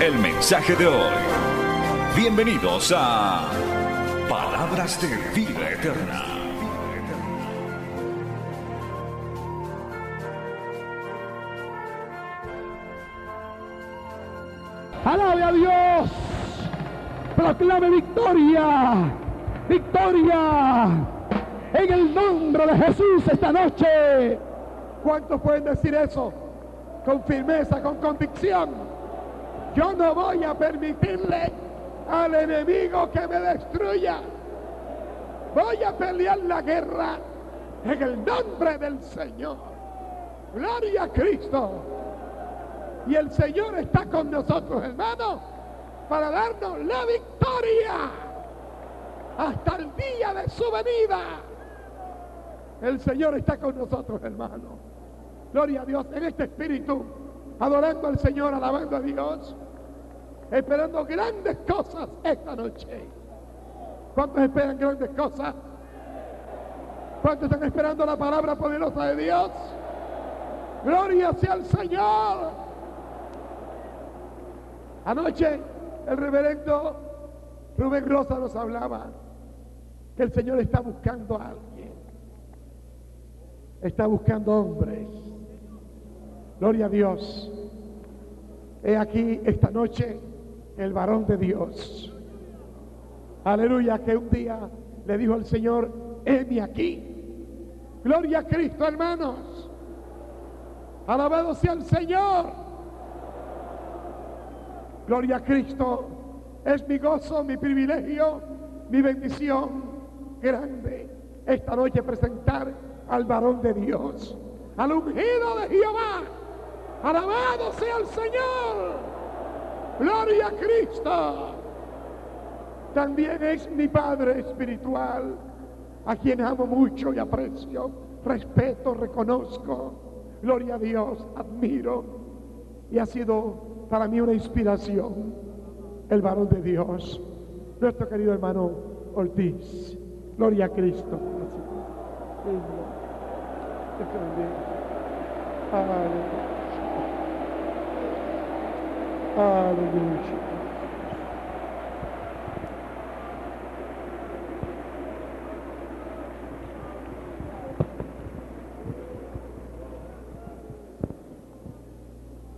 el mensaje de hoy. Bienvenidos a Palabras de Vida Eterna. Alabe a Dios. Proclame victoria. Victoria. En el nombre de Jesús esta noche. ¿Cuántos pueden decir eso? Con firmeza, con convicción. Yo no voy a permitirle al enemigo que me destruya. Voy a pelear la guerra en el nombre del Señor. Gloria a Cristo. Y el Señor está con nosotros, hermanos, para darnos la victoria hasta el día de su venida. El Señor está con nosotros, hermanos. Gloria a Dios en este espíritu, adorando al Señor, alabando a Dios, esperando grandes cosas esta noche. ¿Cuántos esperan grandes cosas? ¿Cuántos están esperando la palabra poderosa de Dios? Gloria sea al Señor. Anoche el reverendo Rubén Rosa nos hablaba que el Señor está buscando a alguien. Está buscando hombres. Gloria a Dios. He aquí esta noche el varón de Dios. Aleluya, que un día le dijo al Señor, heme aquí. Gloria a Cristo, hermanos. Alabado sea el Señor. Gloria a Cristo. Es mi gozo, mi privilegio, mi bendición grande esta noche presentar al varón de Dios, al ungido de Jehová. Alabado sea el Señor. Gloria a Cristo. También es mi Padre espiritual, a quien amo mucho y aprecio, respeto, reconozco. Gloria a Dios, admiro. Y ha sido para mí una inspiración, el varón de Dios, nuestro querido hermano Ortiz. Gloria a Cristo.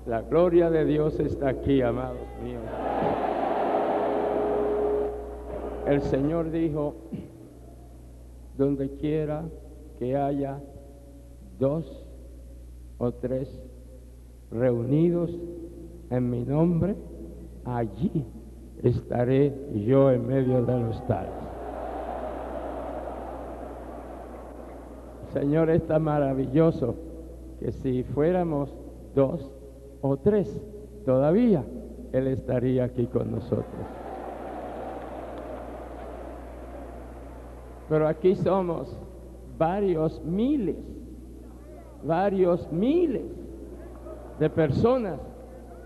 La gloria de Dios está aquí, amados míos. El Señor dijo, donde quiera que haya dos o tres reunidos en mi nombre, allí estaré yo en medio de los tales. Señor, está maravilloso que si fuéramos dos o tres, todavía Él estaría aquí con nosotros. Pero aquí somos varios miles, varios miles de personas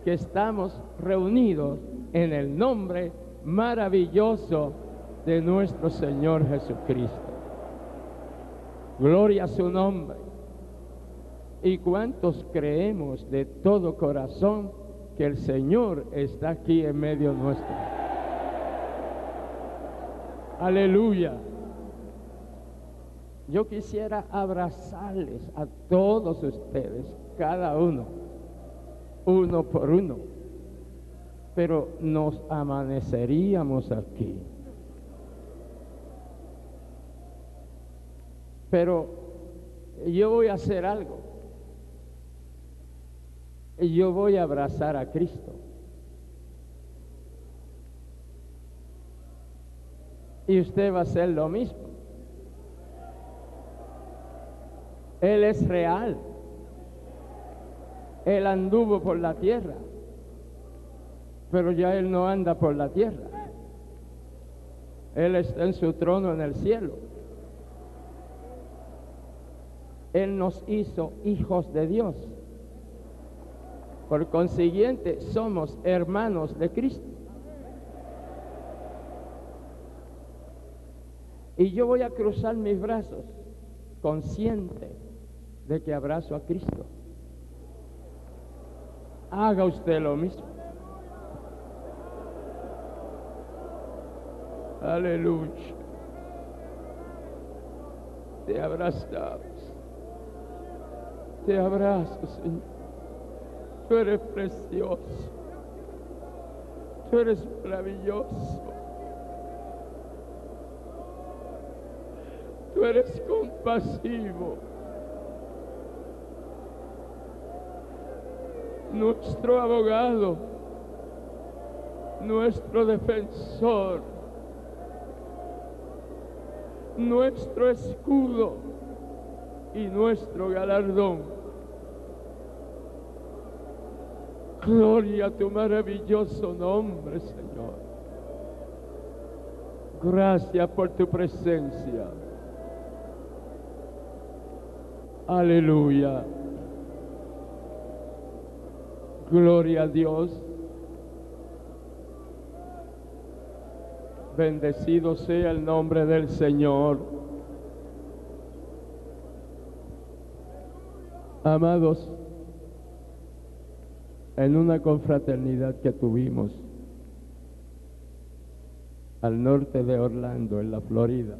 que estamos reunidos en el nombre maravilloso de nuestro Señor Jesucristo. Gloria a su nombre. ¿Y cuántos creemos de todo corazón que el Señor está aquí en medio nuestro? Aleluya. Yo quisiera abrazarles a todos ustedes, cada uno, uno por uno, pero nos amaneceríamos aquí. Pero yo voy a hacer algo yo voy a abrazar a Cristo. Y usted va a hacer lo mismo. Él es real. Él anduvo por la tierra. Pero ya Él no anda por la tierra. Él está en su trono en el cielo. Él nos hizo hijos de Dios. Por consiguiente, somos hermanos de Cristo. Y yo voy a cruzar mis brazos consciente de que abrazo a Cristo. Haga usted lo mismo. Aleluya. Te abrazamos. Te abrazo, Señor. Tú eres precioso. Tú eres maravilloso. Tú eres compasivo. Nuestro abogado, nuestro defensor, nuestro escudo y nuestro galardón. Gloria a tu maravilloso nombre, Señor. Gracias por tu presencia. Aleluya. Gloria a Dios. Bendecido sea el nombre del Señor. Amados, en una confraternidad que tuvimos al norte de Orlando, en la Florida,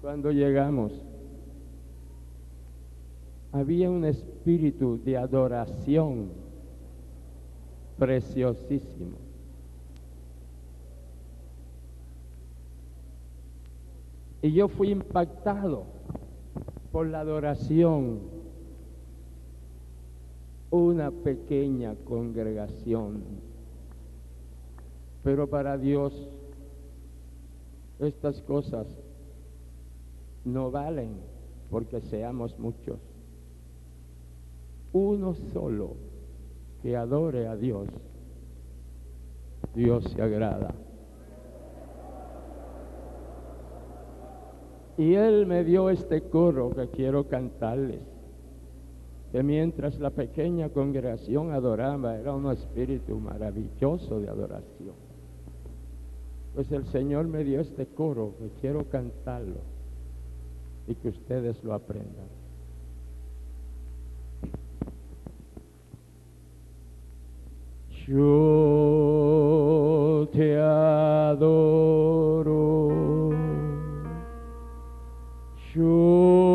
cuando llegamos, había un espíritu de adoración preciosísimo. Y yo fui impactado por la adoración. Una pequeña congregación. Pero para Dios estas cosas no valen porque seamos muchos. Uno solo que adore a Dios, Dios se agrada. Y Él me dio este coro que quiero cantarles, que mientras la pequeña congregación adoraba, era un espíritu maravilloso de adoración. Pues el Señor me dio este coro que quiero cantarlo y que ustedes lo aprendan. Yo te adoro. Yo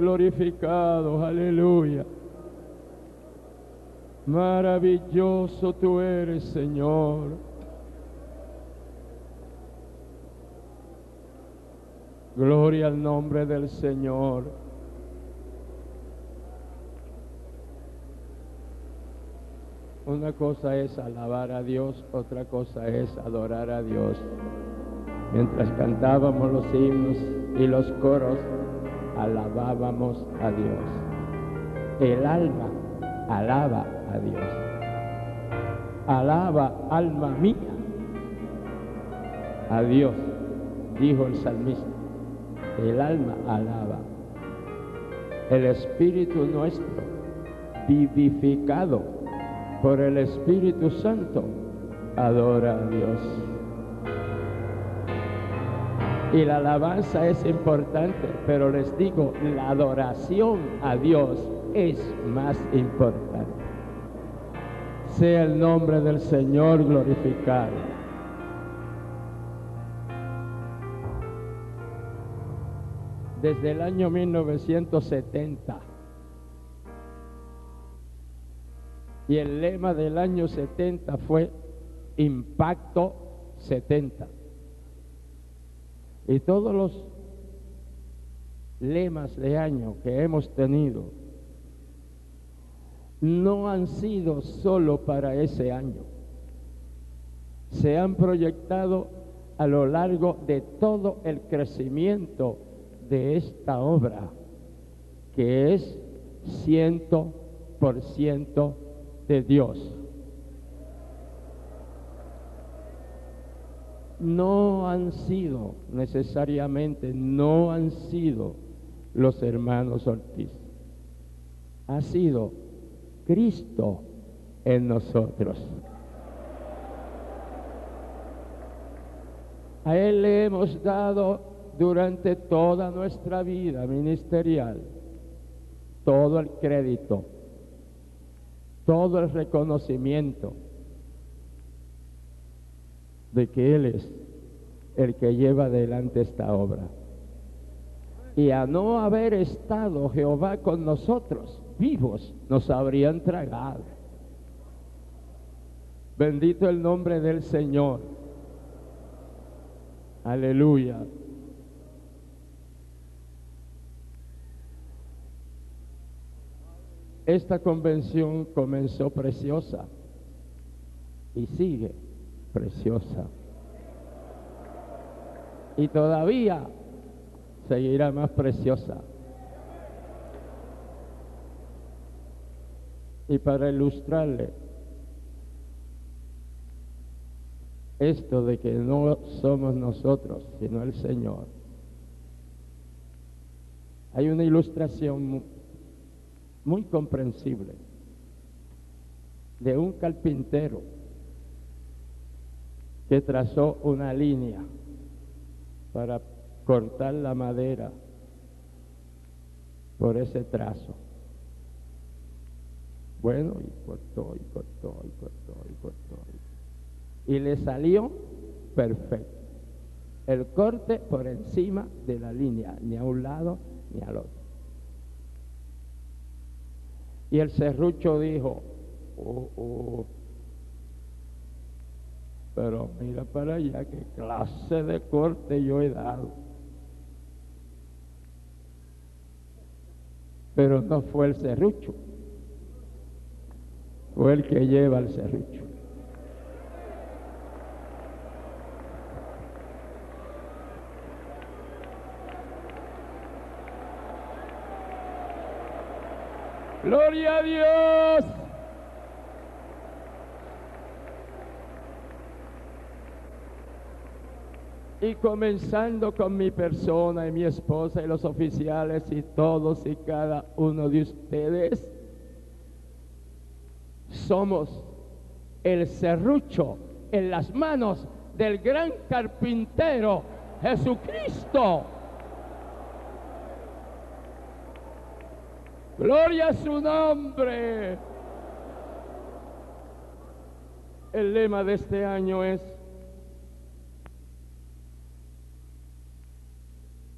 glorificado. Aleluya. Maravilloso tú eres, Señor. Gloria al nombre del Señor. Una cosa es alabar a Dios, otra cosa es adorar a Dios. Mientras cantábamos los himnos y los coros, alabábamos a Dios. El alma alaba a Dios. Alaba, alma mía, a Dios, dijo el salmista. El alma alaba. El espíritu nuestro, vivificado por el Espíritu Santo, adora a Dios. Y la alabanza es importante, pero les digo, la adoración a Dios es más importante. Sea el nombre del Señor glorificado. Desde el año 1970 y el lema del año 70 fue Impacto 70. Y todos los lemas de año que hemos tenido no han sido solo para ese año. Se han proyectado a lo largo de todo el crecimiento de esta obra, que es ciento por ciento de Dios. No han sido necesariamente, no han sido los hermanos Ortiz. Ha sido Cristo en nosotros. A Él le hemos dado durante toda nuestra vida ministerial todo el crédito, todo el reconocimiento de que Él es el que lleva adelante esta obra. Y a no haber estado Jehová con nosotros, vivos nos habrían tragado. Bendito el nombre del Señor. Aleluya. Esta convención comenzó preciosa y sigue preciosa. Y todavía seguirá más preciosa. Y para ilustrarle esto de que no somos nosotros, sino el Señor, hay una ilustración muy comprensible de un carpintero que trazó una línea para cortar la madera por ese trazo. Bueno, y cortó, y cortó, y cortó, y cortó. Y le salió perfecto. El corte por encima de la línea, ni a un lado ni al otro. Y el serrucho dijo, oh, oh, pero mira para allá qué clase de corte yo he dado. Pero no fue el serrucho, fue el que lleva el serrucho. Gloria a Dios. Y comenzando con mi persona y mi esposa y los oficiales y todos y cada uno de ustedes, somos el serrucho en las manos del gran carpintero Jesucristo. Gloria a su nombre. El lema de este año es,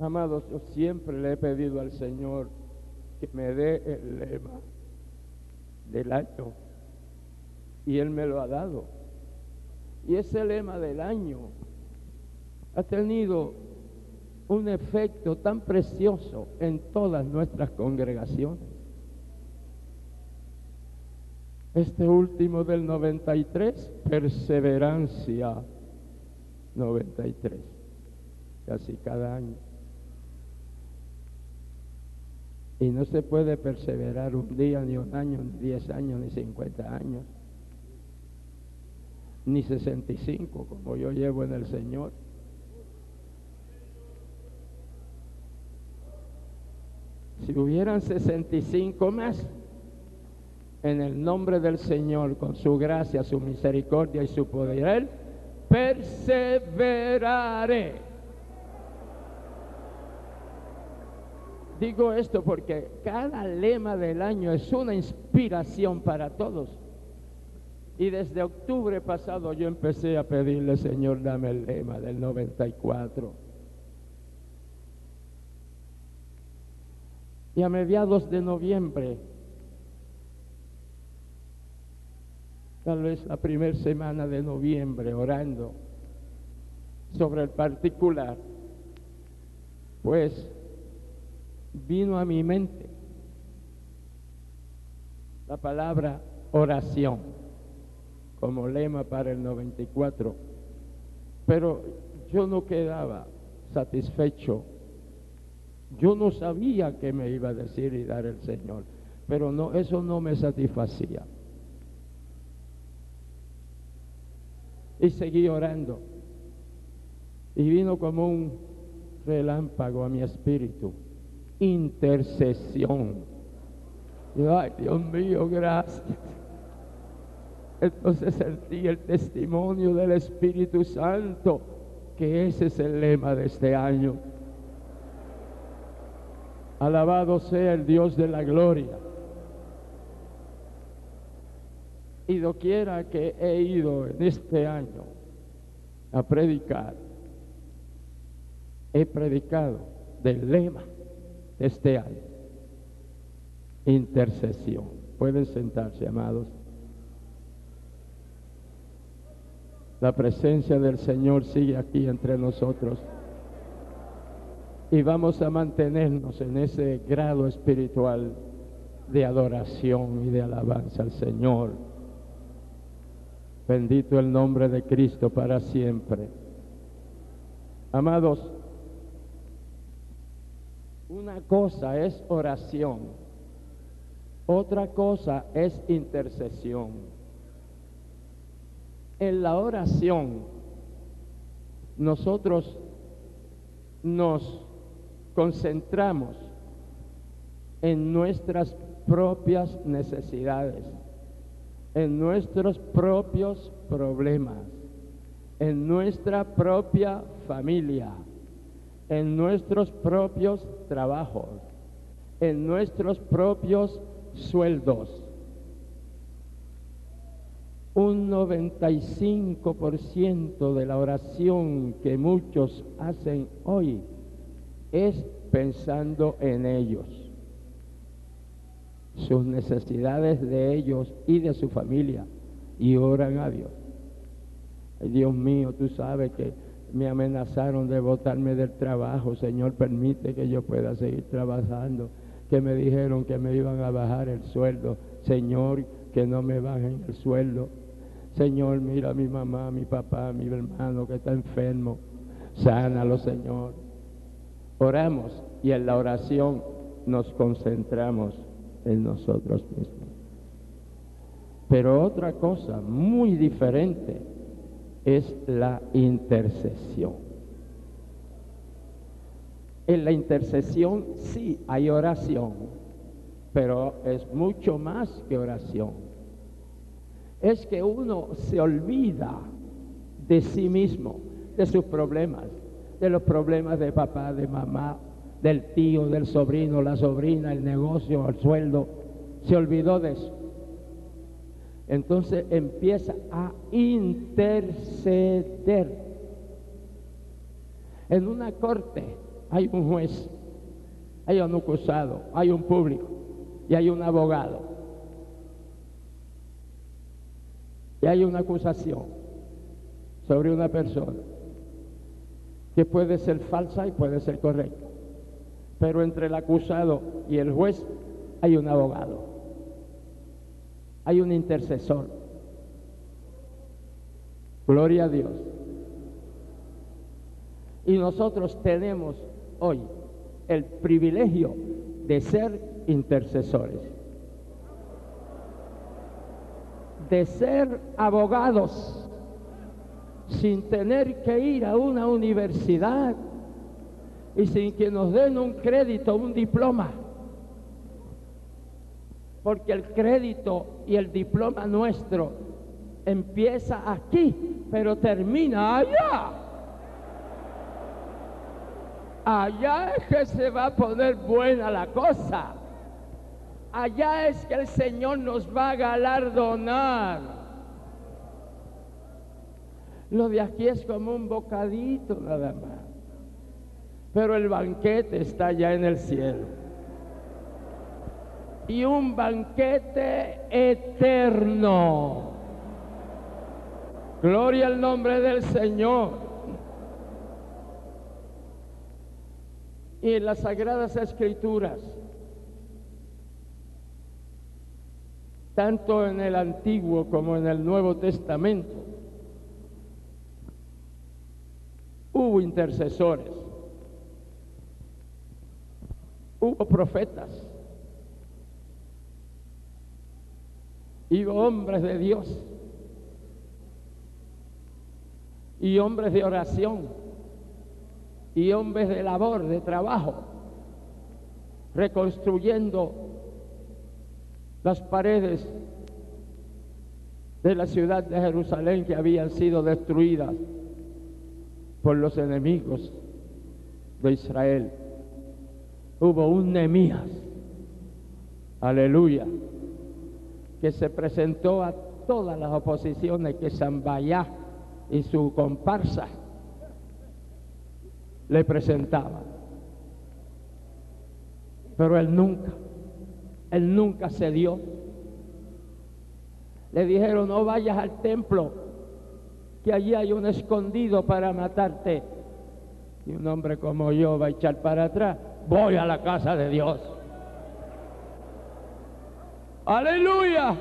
amados, yo siempre le he pedido al Señor que me dé el lema del año y Él me lo ha dado. Y ese lema del año ha tenido un efecto tan precioso en todas nuestras congregaciones. Este último del 93, perseverancia 93, casi cada año. Y no se puede perseverar un día, ni un año, ni diez años, ni 50 años, ni 65 como yo llevo en el Señor. Si hubieran 65 más, en el nombre del Señor, con su gracia, su misericordia y su poder, perseveraré. Digo esto porque cada lema del año es una inspiración para todos. Y desde octubre pasado yo empecé a pedirle, Señor, dame el lema del 94. Y a mediados de noviembre tal vez la primera semana de noviembre, orando sobre el particular, pues vino a mi mente la palabra oración como lema para el 94, pero yo no quedaba satisfecho, yo no sabía qué me iba a decir y dar el Señor, pero no, eso no me satisfacía. Y seguí orando. Y vino como un relámpago a mi espíritu. Intercesión. ay, Dios mío, gracias. Entonces sentí el testimonio del Espíritu Santo, que ese es el lema de este año. Alabado sea el Dios de la gloria. Y doquiera que he ido en este año a predicar, he predicado del lema este año, intercesión. Pueden sentarse, amados. La presencia del Señor sigue aquí entre nosotros. Y vamos a mantenernos en ese grado espiritual de adoración y de alabanza al Señor. Bendito el nombre de Cristo para siempre. Amados, una cosa es oración, otra cosa es intercesión. En la oración nosotros nos concentramos en nuestras propias necesidades en nuestros propios problemas, en nuestra propia familia, en nuestros propios trabajos, en nuestros propios sueldos. Un 95% de la oración que muchos hacen hoy es pensando en ellos sus necesidades de ellos y de su familia y oran a Dios. Dios mío, tú sabes que me amenazaron de botarme del trabajo. Señor, permite que yo pueda seguir trabajando. Que me dijeron que me iban a bajar el sueldo. Señor, que no me bajen el sueldo. Señor, mira a mi mamá, mi papá, mi hermano que está enfermo. Sánalo, Señor. Oramos y en la oración nos concentramos en nosotros mismos. Pero otra cosa muy diferente es la intercesión. En la intercesión sí hay oración, pero es mucho más que oración. Es que uno se olvida de sí mismo, de sus problemas, de los problemas de papá, de mamá, del tío, del sobrino, la sobrina, el negocio, el sueldo. Se olvidó de eso. Entonces empieza a interceder. En una corte hay un juez, hay un acusado, hay un público y hay un abogado. Y hay una acusación sobre una persona que puede ser falsa y puede ser correcta pero entre el acusado y el juez hay un abogado, hay un intercesor. Gloria a Dios. Y nosotros tenemos hoy el privilegio de ser intercesores, de ser abogados sin tener que ir a una universidad y sin que nos den un crédito, un diploma. Porque el crédito y el diploma nuestro empieza aquí, pero termina allá. Allá es que se va a poner buena la cosa. Allá es que el Señor nos va a galardonar. Lo de aquí es como un bocadito nada más pero el banquete está ya en el cielo. Y un banquete eterno. Gloria al nombre del Señor. Y en las sagradas escrituras, tanto en el Antiguo como en el Nuevo Testamento, hubo intercesores hubo profetas y hombres de Dios y hombres de oración y hombres de labor, de trabajo, reconstruyendo las paredes de la ciudad de Jerusalén que habían sido destruidas por los enemigos de Israel. Hubo un Nemías, aleluya, que se presentó a todas las oposiciones que Zambayá y su comparsa le presentaban. Pero él nunca, él nunca cedió. Le dijeron, no vayas al templo, que allí hay un escondido para matarte. Y un hombre como yo va a echar para atrás voy a la casa de Dios. Aleluya.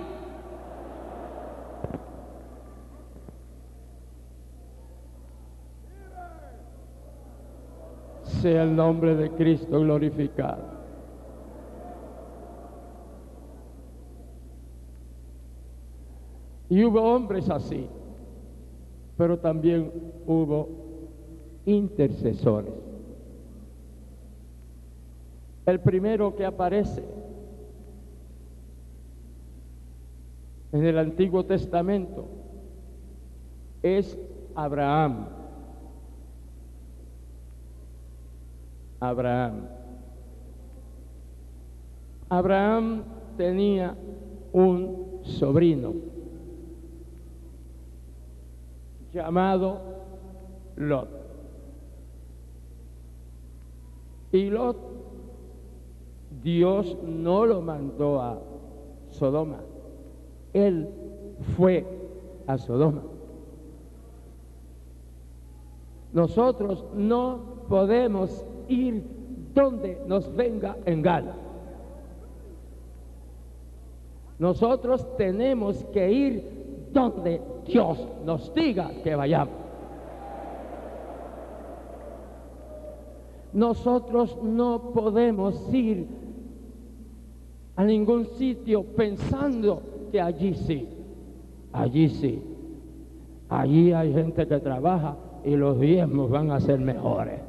Sea el nombre de Cristo glorificado. Y hubo hombres así, pero también hubo intercesores. El primero que aparece en el Antiguo Testamento es Abraham. Abraham. Abraham tenía un sobrino llamado Lot. Y Lot Dios no lo mandó a Sodoma. Él fue a Sodoma. Nosotros no podemos ir donde nos venga en gana. Nosotros tenemos que ir donde Dios nos diga que vayamos. Nosotros no podemos ir a ningún sitio pensando que allí sí, allí sí. Allí hay gente que trabaja y los diezmos van a ser mejores.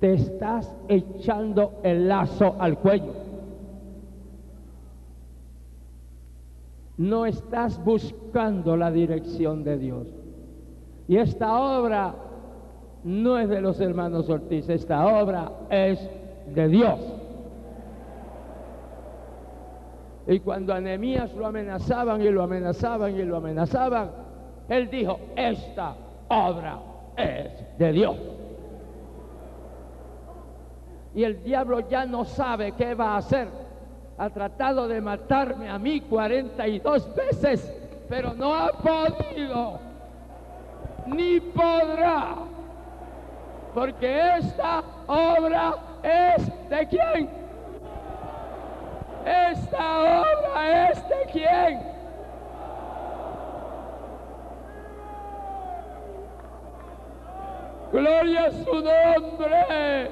te estás echando el lazo al cuello. No estás buscando la dirección de Dios. Y esta obra no es de los hermanos Ortiz, esta obra es de Dios. Y cuando a lo amenazaban y lo amenazaban y lo amenazaban, él dijo, esta obra es de Dios. Y el diablo ya no sabe qué va a hacer. Ha tratado de matarme a mí 42 veces, pero no ha podido, ni podrá, porque esta obra es de quién? Esta obra es de quién? Gloria a su nombre.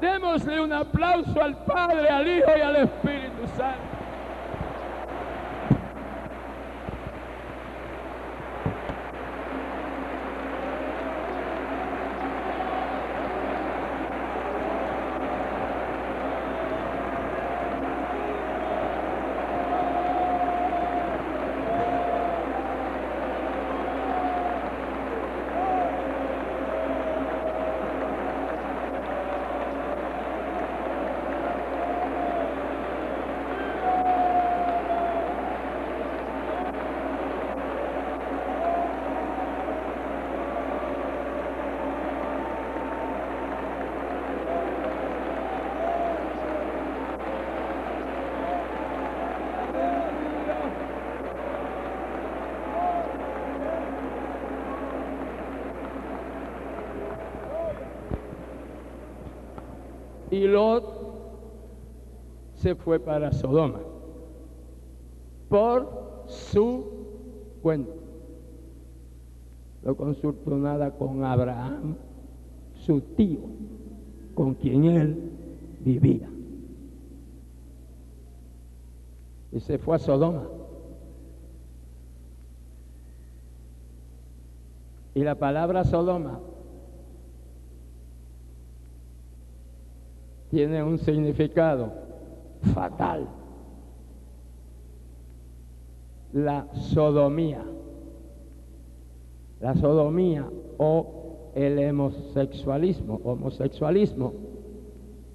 Démosle un aplauso al Padre, al Hijo y al Espíritu Santo. Y Lot se fue para Sodoma por su cuenta. No consultó nada con Abraham, su tío, con quien él vivía. Y se fue a Sodoma. Y la palabra Sodoma tiene un significado fatal. La sodomía. La sodomía o el homosexualismo, homosexualismo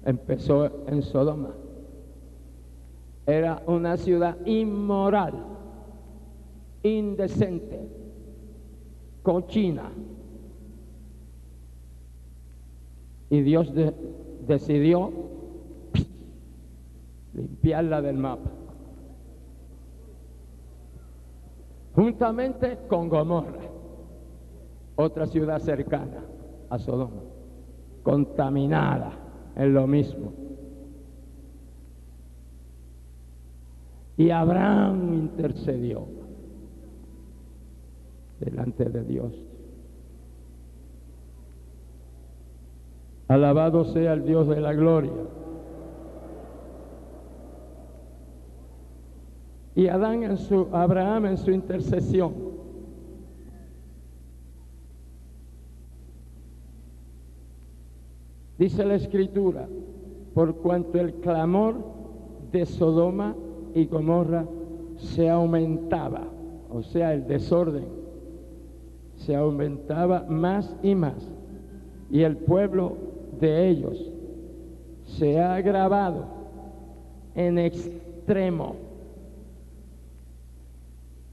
empezó en Sodoma. Era una ciudad inmoral, indecente, cochina. Y Dios de, decidió limpiarla del mapa. Juntamente con Gomorra, otra ciudad cercana a Sodoma, contaminada en lo mismo. Y Abraham intercedió delante de Dios. Alabado sea el Dios de la gloria. Y Adán en su, Abraham en su intercesión. Dice la escritura, por cuanto el clamor de Sodoma y Gomorra se aumentaba, o sea, el desorden se aumentaba más y más, y el pueblo de ellos se ha agravado en extremo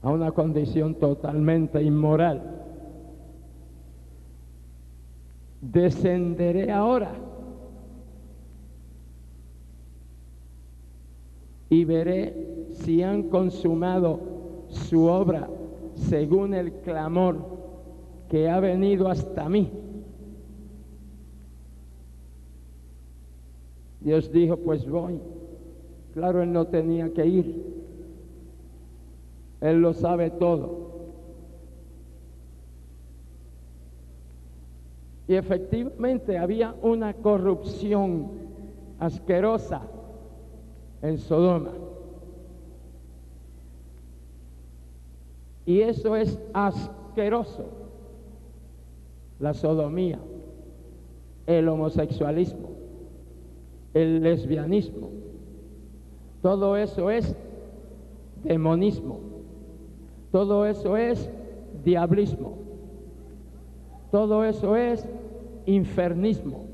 a una condición totalmente inmoral. Descenderé ahora y veré si han consumado su obra según el clamor que ha venido hasta mí. Dios dijo, pues voy. Claro, él no tenía que ir. Él lo sabe todo. Y efectivamente había una corrupción asquerosa en Sodoma. Y eso es asqueroso, la sodomía, el homosexualismo, el lesbianismo. Todo eso es demonismo. Todo eso es diablismo. Todo eso es infernismo.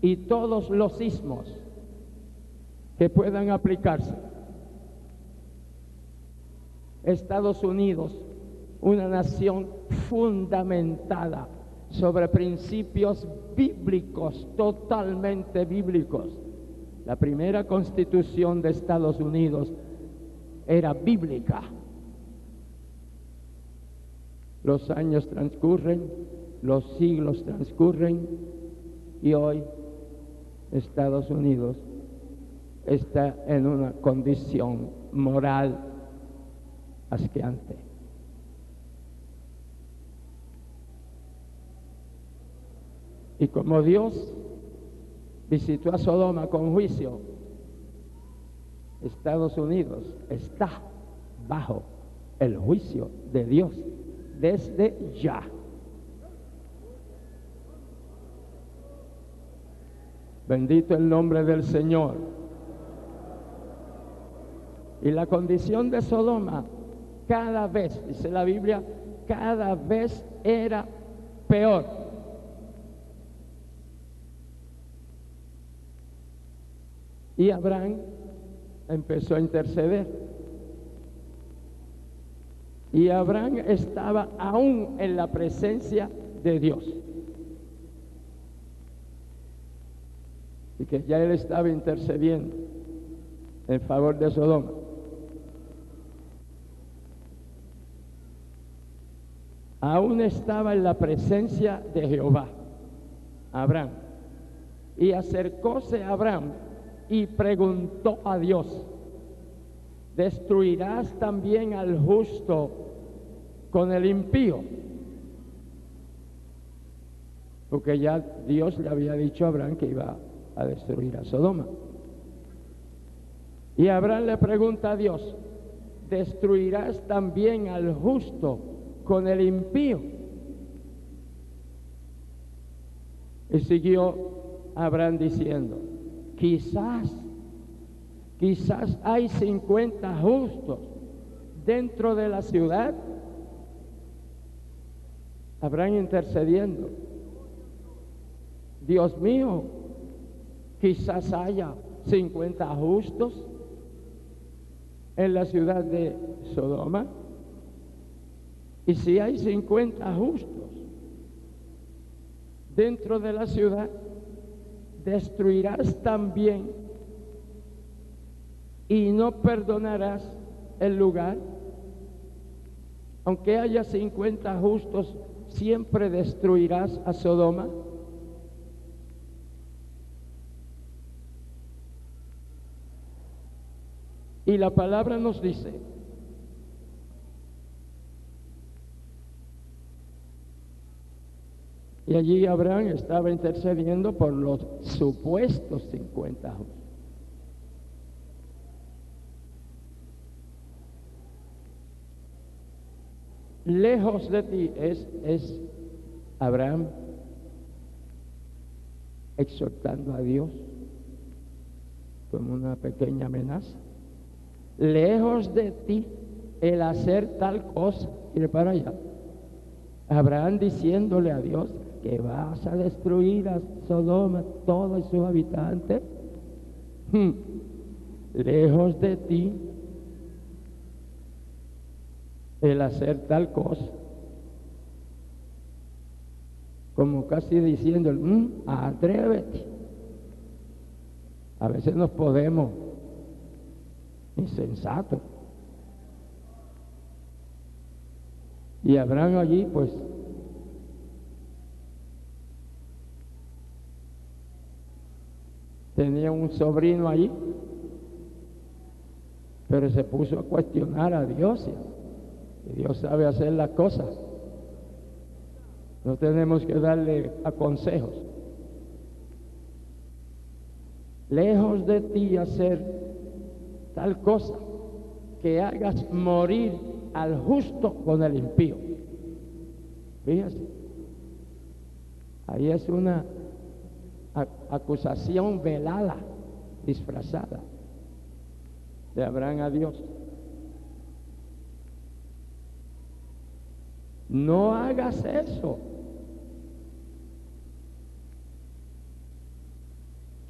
Y todos los sismos que puedan aplicarse. Estados Unidos, una nación fundamentada sobre principios bíblicos, totalmente bíblicos. La primera constitución de Estados Unidos era bíblica. Los años transcurren, los siglos transcurren y hoy Estados Unidos está en una condición moral asqueante. Y como Dios visitó a Sodoma con juicio, Estados Unidos está bajo el juicio de Dios desde ya. Bendito el nombre del Señor. Y la condición de Sodoma cada vez, dice la Biblia, cada vez era peor. Y Abraham empezó a interceder. Y Abraham estaba aún en la presencia de Dios. Y que ya él estaba intercediendo en favor de Sodoma. Aún estaba en la presencia de Jehová, Abraham. Y acercóse a Abraham y preguntó a Dios, ¿destruirás también al justo con el impío? Porque ya Dios le había dicho a Abraham que iba a destruir a Sodoma. Y Abraham le pregunta a Dios, ¿destruirás también al justo con el impío? Y siguió Abraham diciendo, quizás, quizás hay 50 justos dentro de la ciudad. Abraham intercediendo. Dios mío, quizás haya 50 justos en la ciudad de Sodoma. Y si hay 50 justos dentro de la ciudad, destruirás también y no perdonarás el lugar. Aunque haya 50 justos, siempre destruirás a Sodoma. Y la palabra nos dice, y allí Abraham estaba intercediendo por los supuestos 50 justos. Lejos de ti es, es Abraham exhortando a Dios como una pequeña amenaza lejos de ti el hacer tal cosa. Ir para allá. Abraham diciéndole a Dios que vas a destruir a Sodoma, todos sus habitantes. Hmm. Lejos de ti el hacer tal cosa. Como casi diciendo, hmm, atrévete. A veces nos podemos insensato. Y Abraham allí, pues, tenía un sobrino allí, pero se puso a cuestionar a Dios. Y Dios sabe hacer las cosas. No tenemos que darle a consejos. Lejos de ti hacer tal cosa que hagas morir al justo con el impío. Fíjese, ahí es una acusación velada, disfrazada de Abraham a Dios. No hagas eso.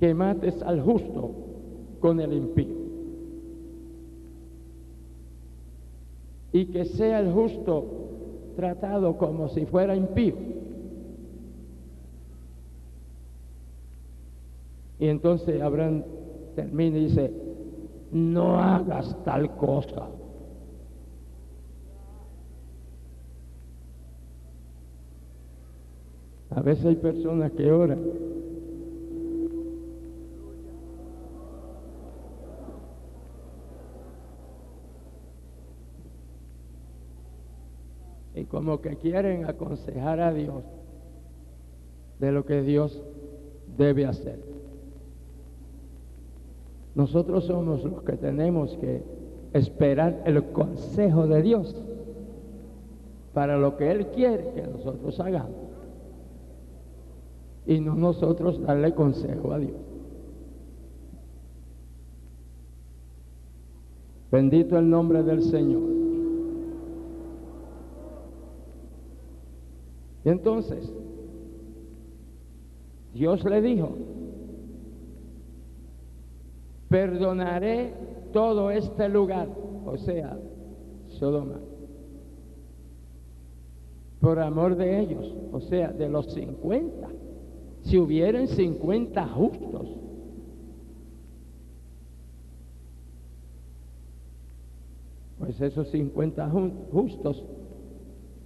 Que mates al justo con el impío. Y que sea el justo tratado como si fuera impío. Y entonces Abraham termina y dice, no hagas tal cosa. A veces hay personas que oran. Y como que quieren aconsejar a Dios de lo que Dios debe hacer. Nosotros somos los que tenemos que esperar el consejo de Dios para lo que Él quiere que nosotros hagamos y no nosotros darle consejo a Dios. Bendito el nombre del Señor. Y entonces, Dios le dijo, perdonaré todo este lugar, o sea, Sodoma, por amor de ellos, o sea, de los 50 si hubieran 50 justos. Pues esos 50 justos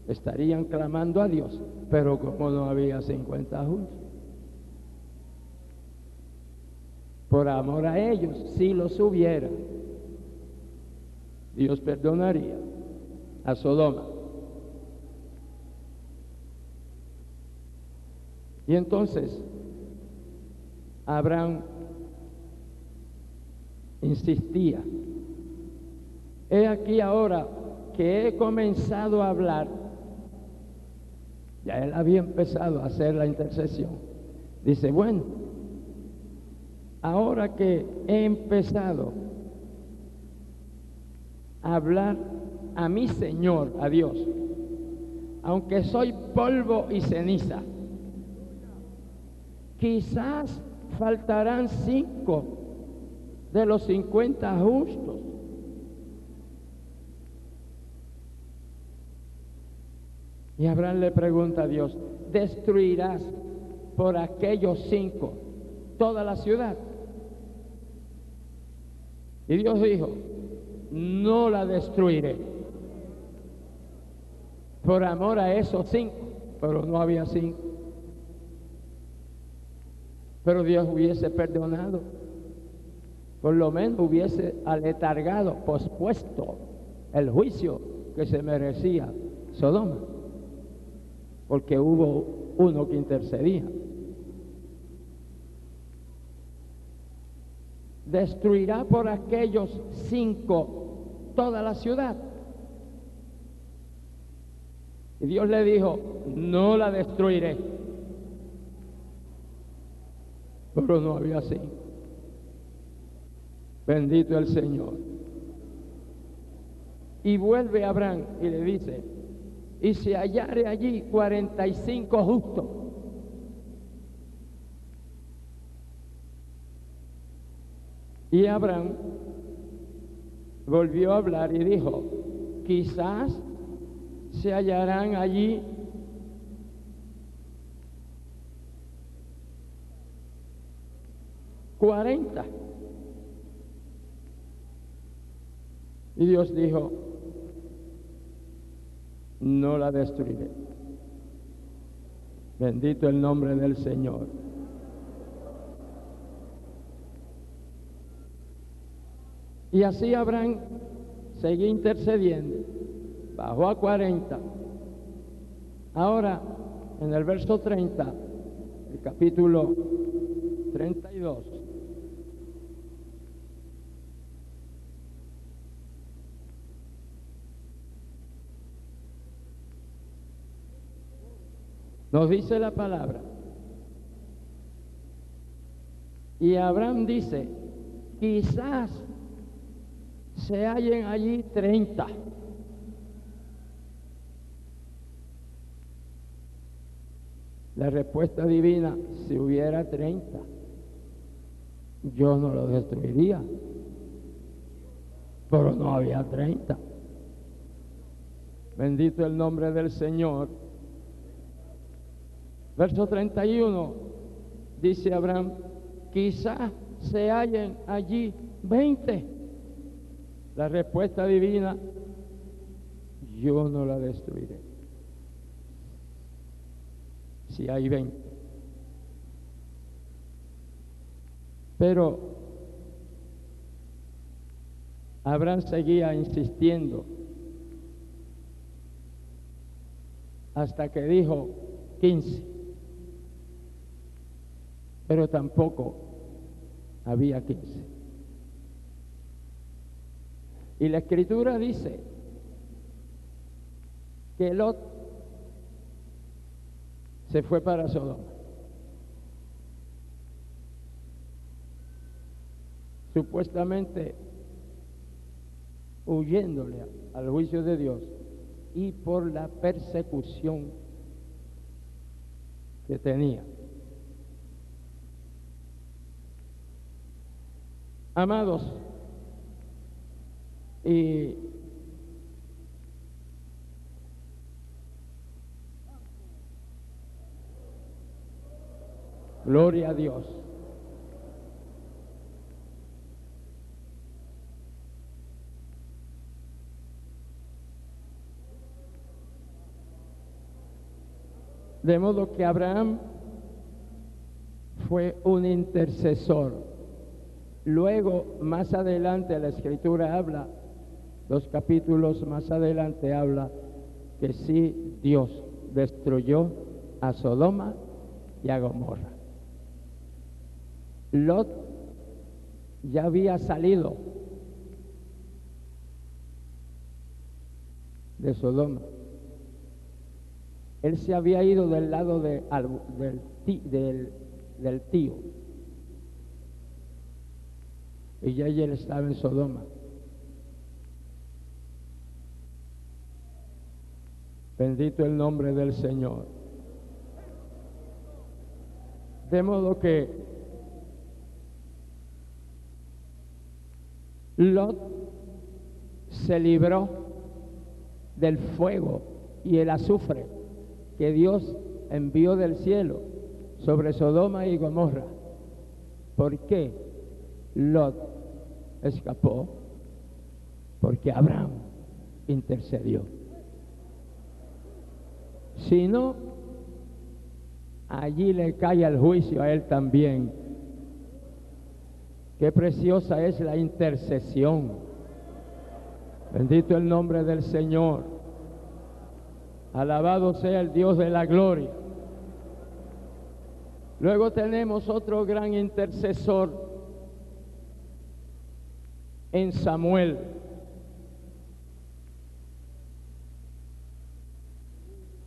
estarían clamando a Dios, pero como no había 50 justos. Por amor a ellos, si los hubiera, Dios perdonaría a Sodoma. Y entonces Abraham insistía, he aquí ahora que he comenzado a hablar, ya él había empezado a hacer la intercesión, dice, bueno, ahora que he empezado a hablar a mi Señor, a Dios, aunque soy polvo y ceniza, Quizás faltarán cinco de los cincuenta justos. Y Abraham le pregunta a Dios, ¿destruirás por aquellos cinco toda la ciudad? Y Dios dijo, no la destruiré. Por amor a esos cinco, pero no había cinco. Pero Dios hubiese perdonado. Por lo menos hubiese aletargado, pospuesto el juicio que se merecía Sodoma. Porque hubo uno que intercedía. Destruirá por aquellos cinco toda la ciudad. Y Dios le dijo, no la destruiré pero no había así. Bendito el Señor. Y vuelve Abraham y le dice, y se hallare allí 45 justos. Y Abraham volvió a hablar y dijo, quizás se hallarán allí 40. Y Dios dijo, no la destruiré. Bendito el nombre del Señor. Y así Abraham seguía intercediendo, bajó a 40. Ahora, en el verso 30, el capítulo 32, Nos dice la palabra. Y Abraham dice, quizás se hallen allí 30. La respuesta divina, si hubiera 30, yo no lo destruiría. Pero no había 30. Bendito el nombre del Señor. Verso 31 dice Abraham, quizás se hallen allí 20. La respuesta divina, yo no la destruiré. Si hay 20. Pero Abraham seguía insistiendo hasta que dijo 15. Pero tampoco había 15. Y la escritura dice que Lot se fue para Sodoma. Supuestamente huyéndole al juicio de Dios y por la persecución que tenía. Amados, y gloria a Dios. De modo que Abraham fue un intercesor. Luego, más adelante, la escritura habla, dos capítulos más adelante habla que sí Dios destruyó a Sodoma y a Gomorra. Lot ya había salido de Sodoma. Él se había ido del lado de, del, del, del, tío. Y ya él estaba en Sodoma. Bendito el nombre del Señor. De modo que Lot se libró del fuego y el azufre que Dios envió del cielo sobre Sodoma y Gomorra. ¿Por qué Lot escapó? Porque Abraham intercedió. Si no, allí le cae el juicio a él también. Qué preciosa es la intercesión. Bendito el nombre del Señor. Alabado sea el Dios de la gloria. Luego tenemos otro gran intercesor en Samuel.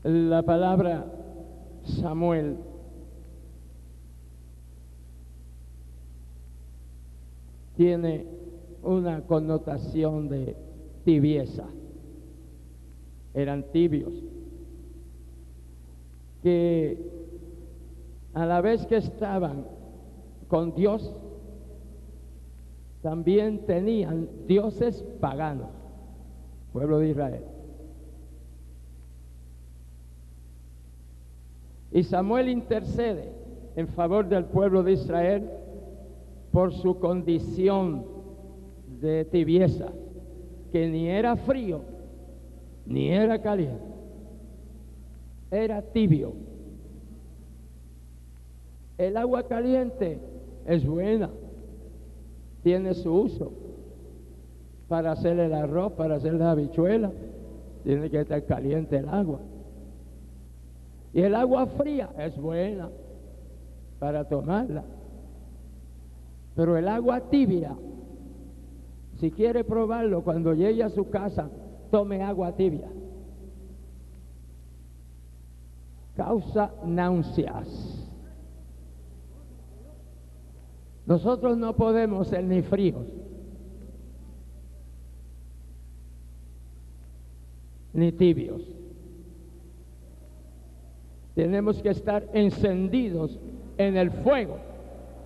La palabra Samuel tiene una connotación de tibieza. Eran tibios que a la vez que estaban con Dios, también tenían dioses paganos, pueblo de Israel. Y Samuel intercede en favor del pueblo de Israel por su condición de tibieza, que ni era frío ni era caliente era tibio. El agua caliente es buena, tiene su uso para hacer el arroz, para hacer la habichuela, tiene que estar caliente el agua. Y el agua fría es buena para tomarla. Pero el agua tibia, si quiere probarlo, cuando llegue a su casa, tome agua tibia. causa náuseas. Nosotros no podemos ser ni fríos, ni tibios. Tenemos que estar encendidos en el fuego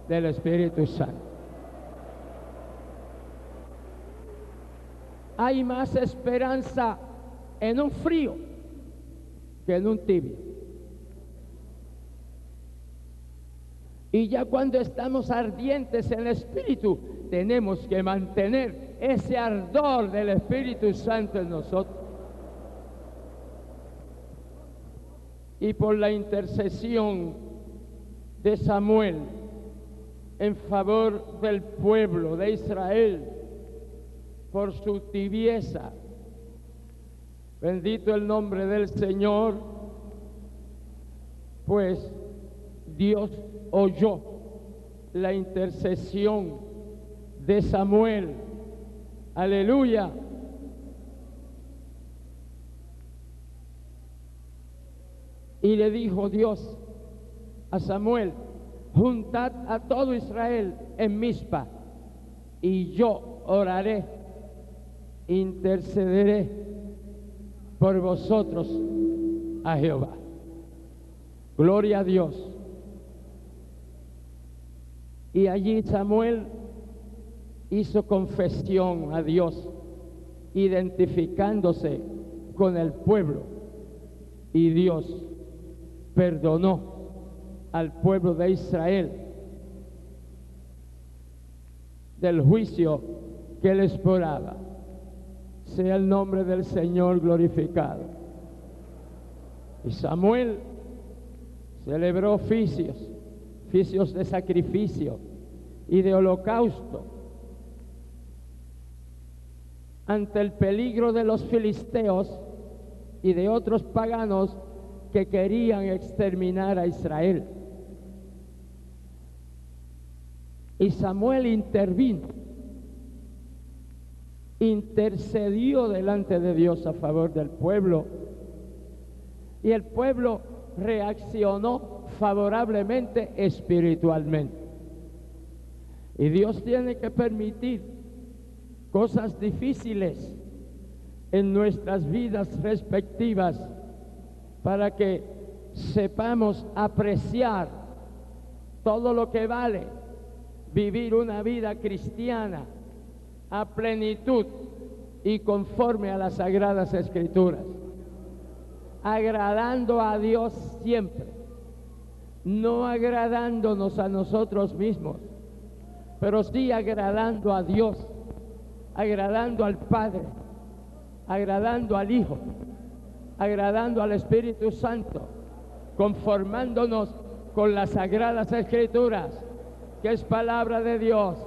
del Espíritu Santo. Hay más esperanza en un frío que en un tibio. Y ya cuando estamos ardientes en el Espíritu, tenemos que mantener ese ardor del Espíritu Santo en nosotros. Y por la intercesión de Samuel en favor del pueblo de Israel, por su tibieza, bendito el nombre del Señor, pues Dios oyó la intercesión de Samuel. Aleluya. Y le dijo Dios a Samuel, juntad a todo Israel en Mispa y yo oraré, intercederé por vosotros a Jehová. Gloria a Dios. Y allí Samuel hizo confesión a Dios, identificándose con el pueblo. Y Dios perdonó al pueblo de Israel del juicio que les esperaba. Sea el nombre del Señor glorificado. Y Samuel celebró oficios, oficios de sacrificio y de holocausto ante el peligro de los filisteos y de otros paganos que querían exterminar a Israel. Y Samuel intervino, intercedió delante de Dios a favor del pueblo. Y el pueblo reaccionó favorablemente espiritualmente. Y Dios tiene que permitir cosas difíciles en nuestras vidas respectivas para que sepamos apreciar todo lo que vale vivir una vida cristiana a plenitud y conforme a las sagradas escrituras, agradando a Dios siempre, no agradándonos a nosotros mismos, pero sí agradando a Dios, agradando al Padre, agradando al Hijo, agradando al Espíritu Santo, conformándonos con las sagradas escrituras que es palabra de Dios,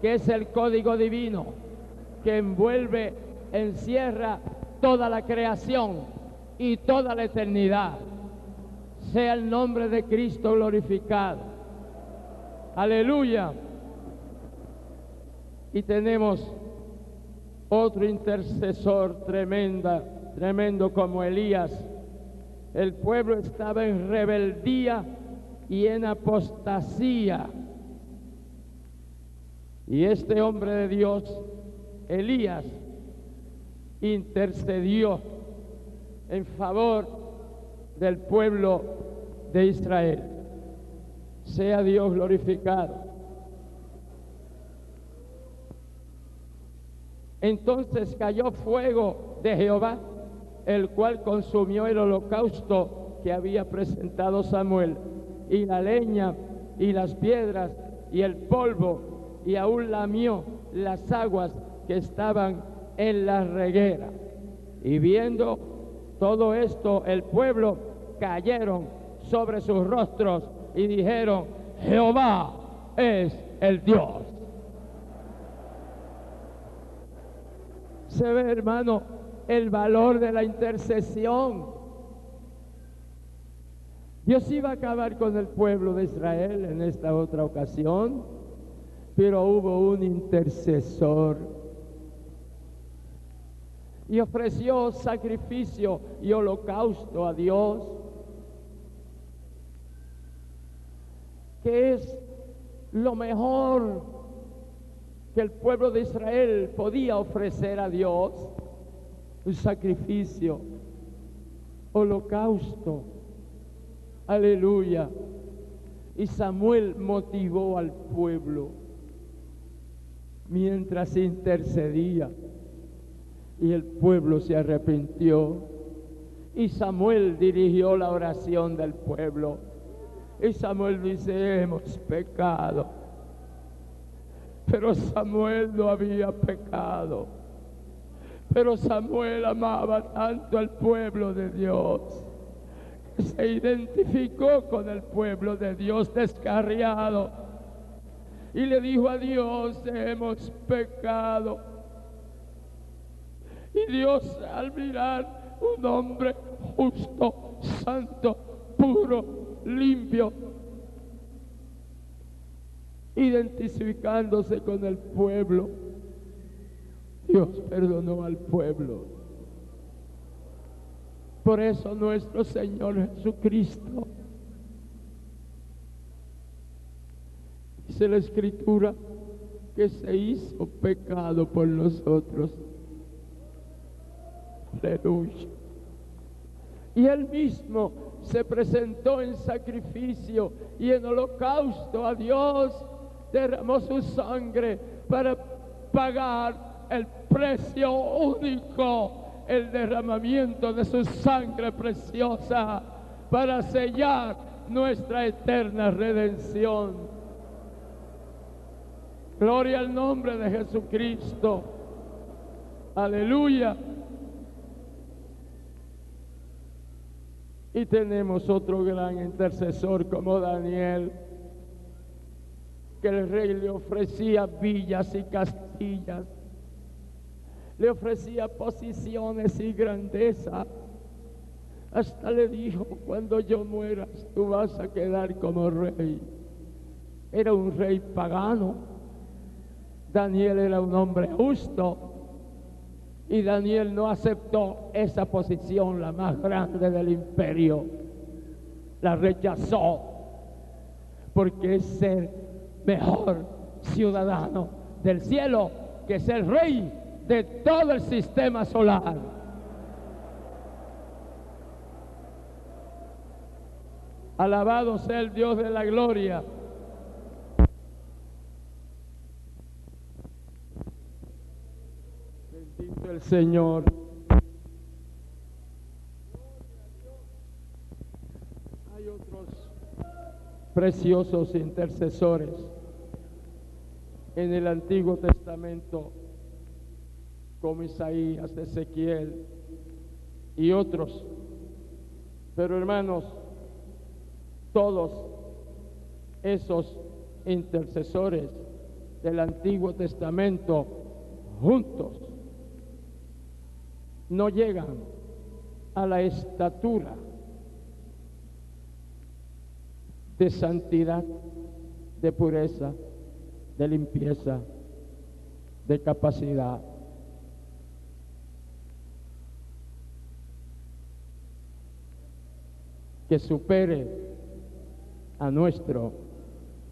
que es el código divino, que envuelve, encierra toda la creación y toda la eternidad. Sea el nombre de Cristo glorificado. Aleluya. Y tenemos otro intercesor tremenda, tremendo como Elías. El pueblo estaba en rebeldía y en apostasía. Y este hombre de Dios, Elías, intercedió en favor del pueblo de Israel. Sea Dios glorificado. Entonces cayó fuego de Jehová, el cual consumió el holocausto que había presentado Samuel, y la leña, y las piedras, y el polvo, y aún lamió las aguas que estaban en la reguera. Y viendo todo esto, el pueblo cayeron sobre sus rostros y dijeron, Jehová es el Dios. Se ve, hermano, el valor de la intercesión. Dios iba a acabar con el pueblo de Israel en esta otra ocasión pero hubo un intercesor y ofreció sacrificio y holocausto a Dios, que es lo mejor que el pueblo de Israel podía ofrecer a Dios, sacrificio, holocausto, aleluya. Y Samuel motivó al pueblo mientras intercedía y el pueblo se arrepintió. Y Samuel dirigió la oración del pueblo. Y Samuel dice, hemos pecado. Pero Samuel no había pecado. Pero Samuel amaba tanto al pueblo de Dios. Que se identificó con el pueblo de Dios descarriado. Y le dijo a Dios, hemos pecado. Y Dios al mirar un hombre justo, santo, puro, limpio, identificándose con el pueblo, Dios perdonó al pueblo. Por eso nuestro Señor Jesucristo, dice la Escritura, que se hizo pecado por nosotros Aleluya. Y él mismo se presentó en sacrificio y en holocausto a Dios, derramó su sangre para pagar el precio único, el derramamiento de su sangre preciosa para sellar nuestra eterna redención. Gloria al nombre de Jesucristo. Aleluya. Y tenemos otro gran intercesor como Daniel, que el rey le ofrecía villas y castillas, le ofrecía posiciones y grandeza. Hasta le dijo, cuando yo mueras, tú vas a quedar como rey. Era un rey pagano. Daniel era un hombre justo y Daniel no aceptó esa posición, la más grande del imperio. La rechazó porque es ser mejor ciudadano del cielo que ser rey de todo el sistema solar. Alabado sea el Dios de la gloria. el Señor. Hay otros preciosos intercesores en el Antiguo Testamento, como Isaías, Ezequiel y otros. Pero hermanos, todos esos intercesores del Antiguo Testamento juntos no llegan a la estatura de santidad, de pureza, de limpieza, de capacidad. Que supere a nuestro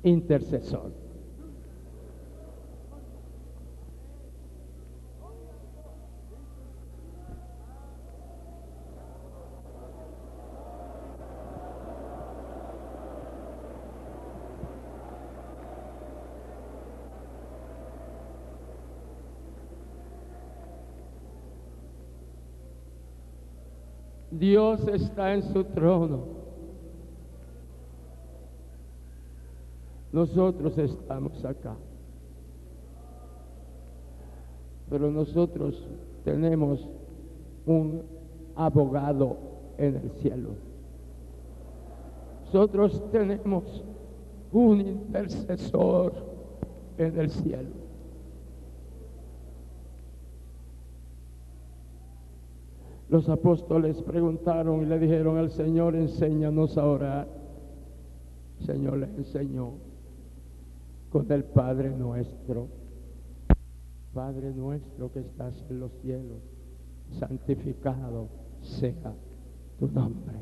intercesor. Dios está en su trono. Nosotros estamos acá. Pero nosotros tenemos un abogado en el cielo. Nosotros tenemos un intercesor en el cielo. Los apóstoles preguntaron y le dijeron al Señor, enséñanos a orar. El Señor les enseñó con el Padre nuestro. Padre nuestro que estás en los cielos, santificado sea tu nombre.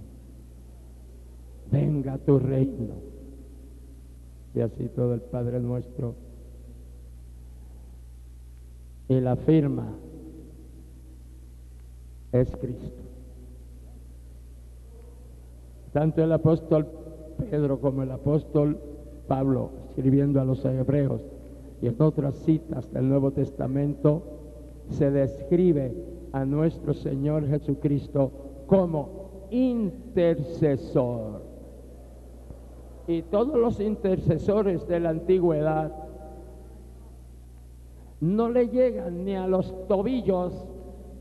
Venga tu reino. y así todo el Padre nuestro. Y la firma es Cristo. Tanto el apóstol Pedro como el apóstol Pablo, escribiendo a los hebreos y en otras citas del Nuevo Testamento, se describe a nuestro Señor Jesucristo como intercesor. Y todos los intercesores de la antigüedad no le llegan ni a los tobillos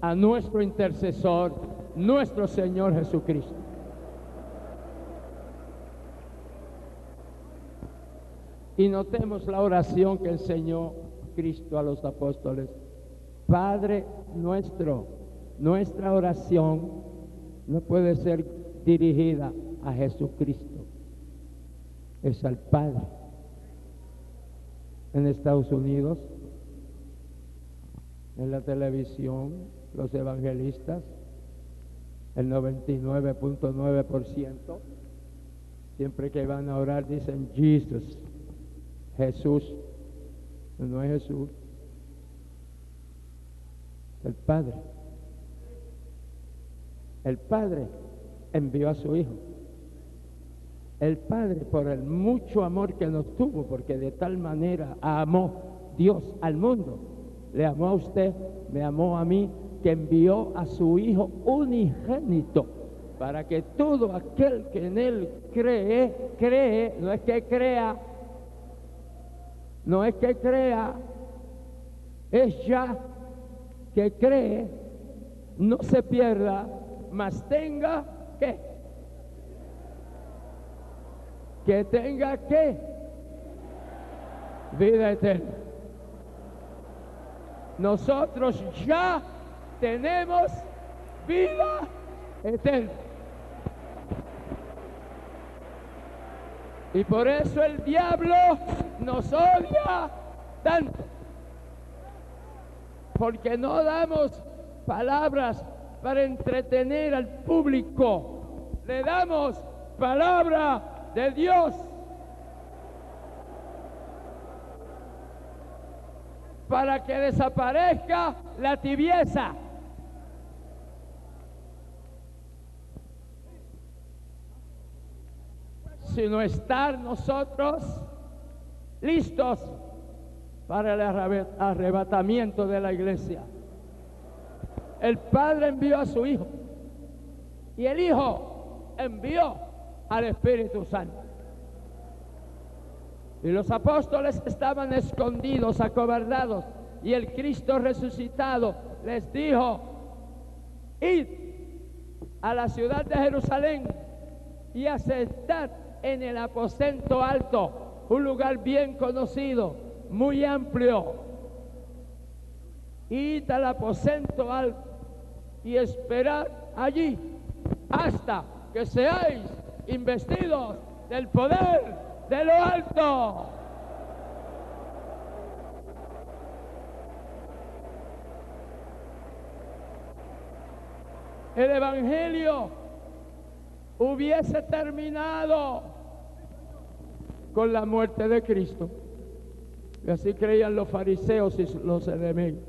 a nuestro intercesor, nuestro Señor Jesucristo. Y notemos la oración que enseñó Cristo a los apóstoles. Padre nuestro, nuestra oración no puede ser dirigida a Jesucristo, es al Padre. En Estados Unidos, en la televisión, los evangelistas, el 99.9%, siempre que van a orar dicen Jesus, Jesús, no es Jesús, el Padre. El Padre envió a su Hijo. El Padre, por el mucho amor que nos tuvo, porque de tal manera amó Dios al mundo, le amó a usted, me amó a mí, que envió a su Hijo unigénito, para que todo aquel que en Él cree, cree, no es que crea, no es que crea, es ya que cree, no se pierda, mas tenga que, que tenga que, vida eterna. Nosotros ya tenemos vida eterna. Y por eso el diablo nos odia tanto. Porque no damos palabras para entretener al público. Le damos palabra de Dios. Para que desaparezca la tibieza. Sino estar nosotros listos para el arrebatamiento de la iglesia. El Padre envió a su Hijo y el Hijo envió al Espíritu Santo. Y los apóstoles estaban escondidos, acobardados, y el Cristo resucitado les dijo, id a la ciudad de Jerusalén y aceptad en el aposento alto, un lugar bien conocido, muy amplio. Id al aposento alto y esperad allí hasta que seáis investidos del poder de lo alto. El Evangelio hubiese terminado con la muerte de Cristo. Y así creían los fariseos y los enemigos.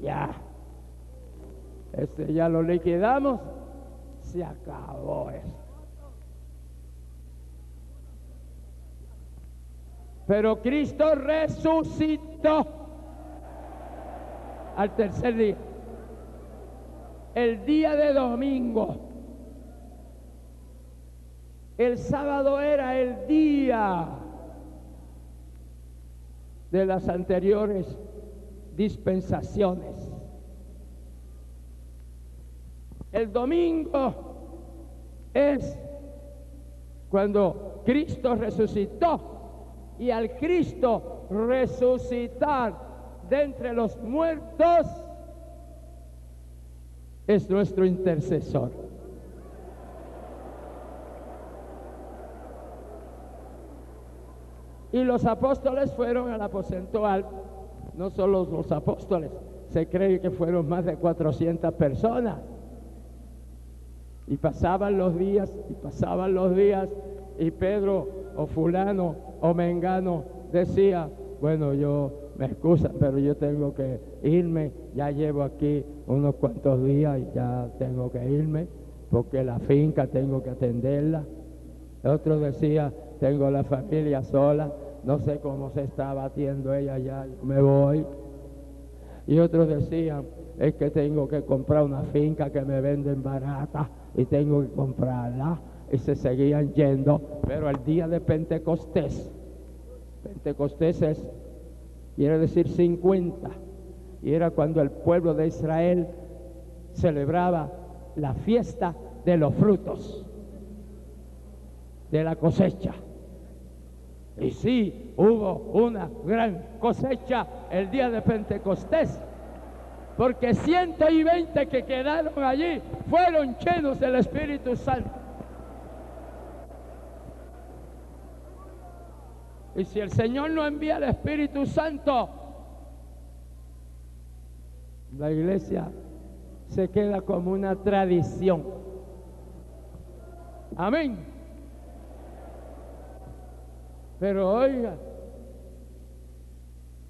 Ya, este ya lo liquidamos, se acabó esto. Pero Cristo resucitó al tercer día. El día de domingo. El sábado era el día de las anteriores dispensaciones. El domingo es cuando Cristo resucitó y al Cristo resucitar de entre los muertos es nuestro intercesor. Y los apóstoles fueron al aposento alto. No solo los apóstoles, se cree que fueron más de 400 personas. Y pasaban los días, y pasaban los días, Y Pedro o fulano o mengano decía, bueno, yo me excusa, pero yo tengo que irme, ya llevo aquí unos cuantos días y ya tengo que irme, porque la finca tengo que atenderla. Otro decía, tengo la familia sola, no sé cómo se está batiendo ella ya, me voy. Y otros decían, es que tengo que comprar una finca que me venden barata y tengo que comprarla. Y se seguían yendo, pero el día de Pentecostés, Pentecostés es, quiere decir 50, y era cuando el pueblo de Israel celebraba la fiesta de los frutos, de la cosecha. Y sí, hubo una gran cosecha el día de Pentecostés, porque 120 que quedaron allí fueron llenos del Espíritu Santo. Y si el Señor no envía el Espíritu Santo, la iglesia se queda como una tradición. Amén. Pero oiga,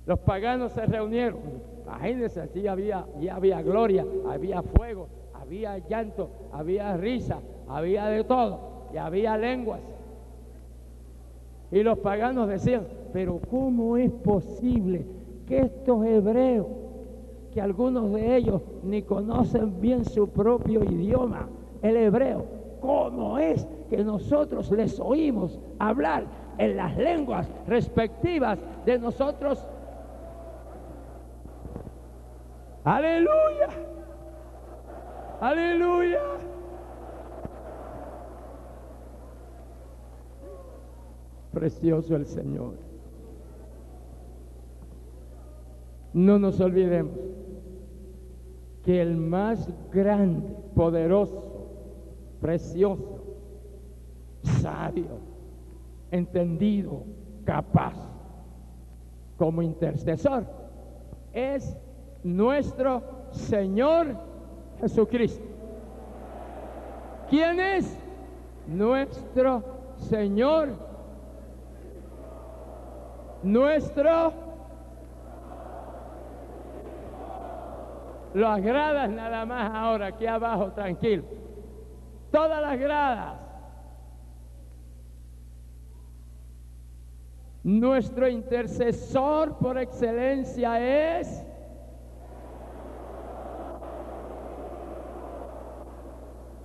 los paganos se reunieron. Imagínense, allí había, ya había gloria, había fuego, había llanto, había risa, había de todo, y había lenguas. Y los paganos decían, pero ¿cómo es posible que estos hebreos, que algunos de ellos ni conocen bien su propio idioma, el hebreo, ¿cómo es que nosotros les oímos hablar en las lenguas respectivas de nosotros. Aleluya. Aleluya. Precioso el Señor. No nos olvidemos que el más grande, poderoso, precioso, sabio, entendido, capaz, como intercesor, es nuestro Señor Jesucristo. ¿Quién es? Nuestro Señor. Nuestro. Las gradas nada más ahora, aquí abajo, tranquilo. Todas las gradas Nuestro intercesor por excelencia es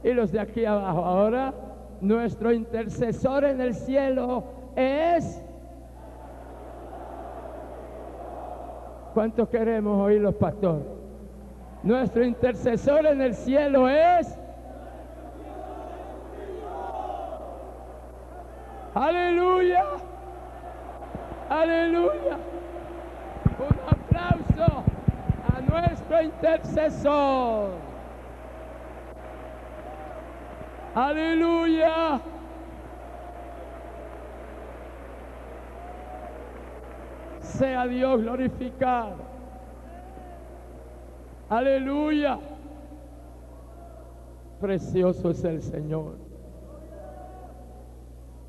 y los de aquí abajo. Ahora, nuestro intercesor en el cielo es... ¿Cuántos queremos oír los pastores? Nuestro intercesor en el cielo es... Aleluya. Aleluya. Un aplauso a nuestro intercesor. Aleluya. Sea Dios glorificado. Aleluya. Precioso es el Señor.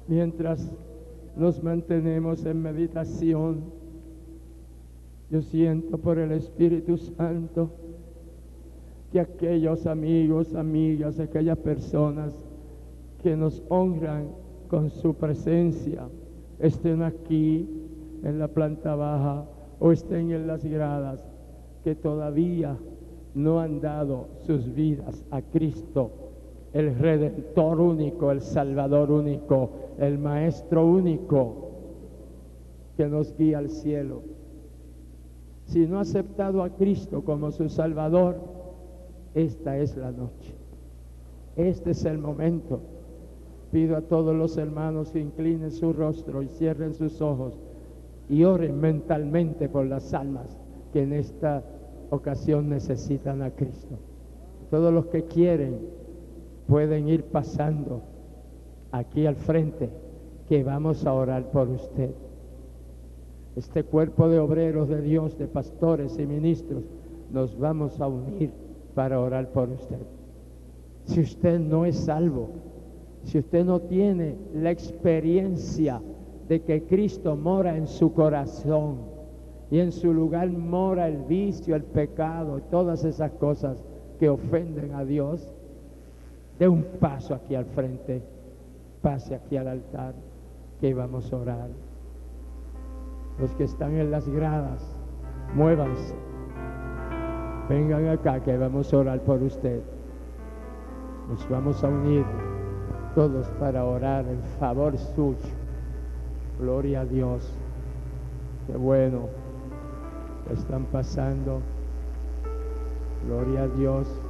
Mientras nos mantenemos en meditación. Yo siento por el Espíritu Santo que aquellos amigos, amigas, aquellas personas que nos honran con su presencia estén aquí en la planta baja o estén en las gradas, que todavía no han dado sus vidas a Cristo, el Redentor único, el Salvador único, el Maestro único que nos guía al cielo. Si no ha aceptado a Cristo como su Salvador, esta es la noche. Este es el momento. Pido a todos los hermanos que inclinen su rostro y cierren sus ojos y oren mentalmente por las almas que en esta ocasión necesitan a Cristo. Todos los que quieren pueden ir pasando aquí al frente que vamos a orar por usted. Este cuerpo de obreros de Dios, de pastores y ministros, nos vamos a unir para orar por usted. Si usted no es salvo, si usted no tiene la experiencia de que Cristo mora en su corazón y en su lugar mora el vicio, el pecado, todas esas cosas que ofenden a Dios, de un paso aquí al frente, pase aquí al altar, que vamos a orar. Los que están en las gradas, muévanse. Vengan acá que vamos a orar por usted. Nos vamos a unir todos para orar en favor suyo. Gloria a Dios. Qué bueno están pasando. Gloria a Dios.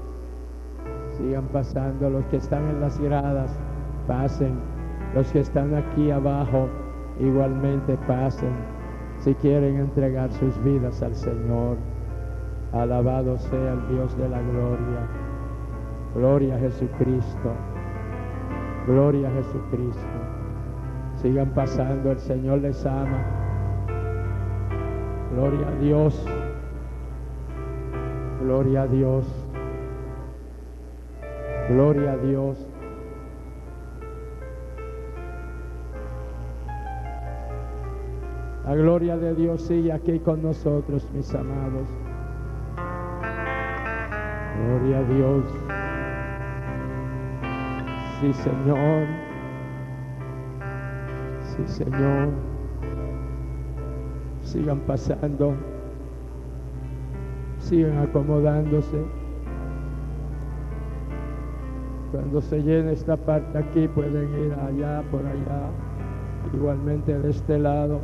Sigan pasando los que están en las gradas. Pasen. Los que están aquí abajo igualmente pasen. Si quieren entregar sus vidas al Señor. Alabado sea el Dios de la gloria. Gloria a Jesucristo. Gloria a Jesucristo. Sigan pasando, el Señor les ama. Gloria a Dios. Gloria a Dios. Gloria a Dios. La gloria de Dios sigue aquí con nosotros, mis amados. Gloria a Dios. Sí, Señor. Sí, Señor. Sigan pasando. Sigan acomodándose. Cuando se llene esta parte aquí, pueden ir allá, por allá. Igualmente de este lado.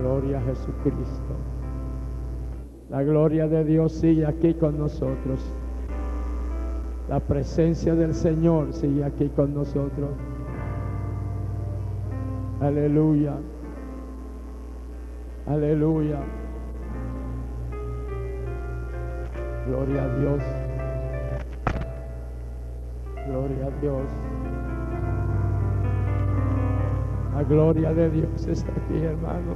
Gloria a Jesucristo. La gloria de Dios sigue aquí con nosotros. La presencia del Señor sigue aquí con nosotros. Aleluya. Aleluya. Gloria a Dios. Gloria a Dios. La gloria de Dios está aquí, hermano.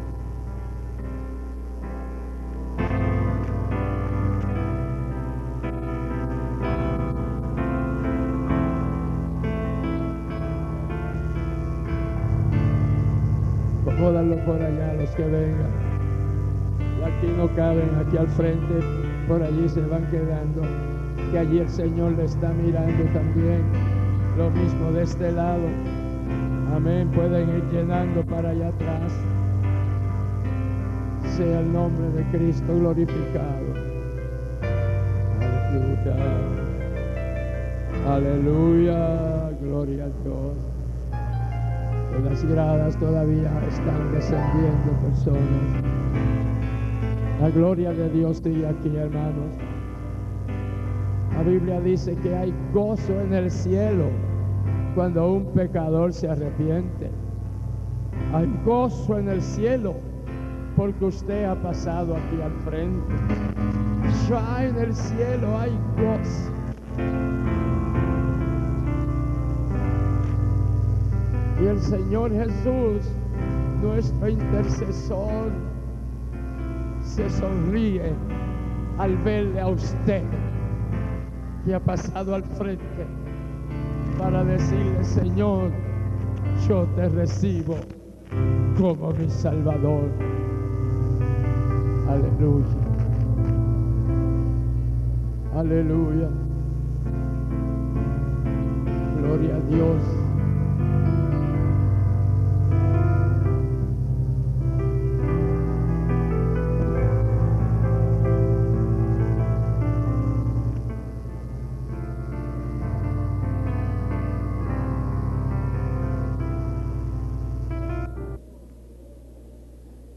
Acomódalo por allá los que vengan. Y aquí no caben, aquí al frente, por allí se van quedando. Que allí el Señor le está mirando también. Lo mismo de este lado. Amén. Pueden ir llenando para allá atrás. Sea el nombre de Cristo glorificado. Aleluya. Aleluya. Gloria a Dios las gradas todavía están descendiendo personas. La gloria de Dios sigue aquí, hermanos. Biblia dice que hay gozo en el cielo cuando un pecador se arrepiente. Hay gozo en el cielo porque usted ha pasado aquí al frente. Ya en el cielo hay gozo. Y el Señor Jesús, nuestro intercesor, se sonríe al verle a usted que ha pasado al frente para decirle, Señor, yo te recibo como mi Salvador. Aleluya. Aleluya. Gloria a Dios.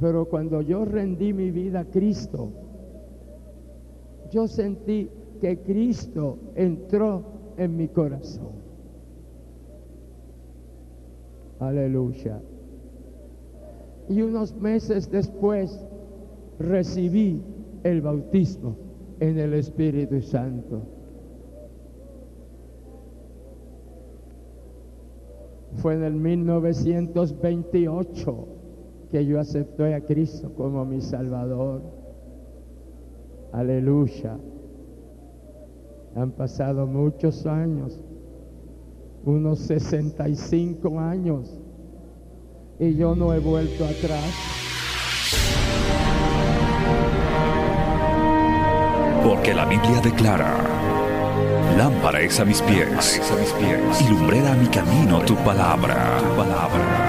Pero cuando yo rendí mi vida a Cristo, yo sentí que Cristo entró en mi corazón. Aleluya. Y unos meses después recibí el bautismo en el Espíritu Santo. Fue en el 1928 que yo acepté a Cristo como mi Salvador. Aleluya. Han pasado muchos años unos 65 años y yo no he vuelto atrás. Porque la Biblia declara, lámpara es a mis pies, a mis pies y lumbrera a mi camino tu palabra. tu palabra.